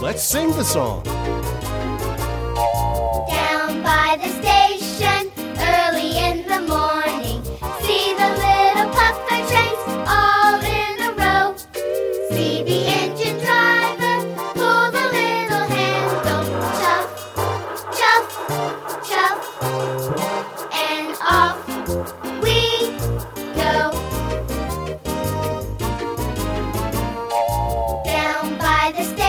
Let's sing the song. Down by the station, early in the morning, see the little puffer trains all in a row. See the engine driver pull the little handle, chuff, chuff, chuff, and off we go. Down by the station.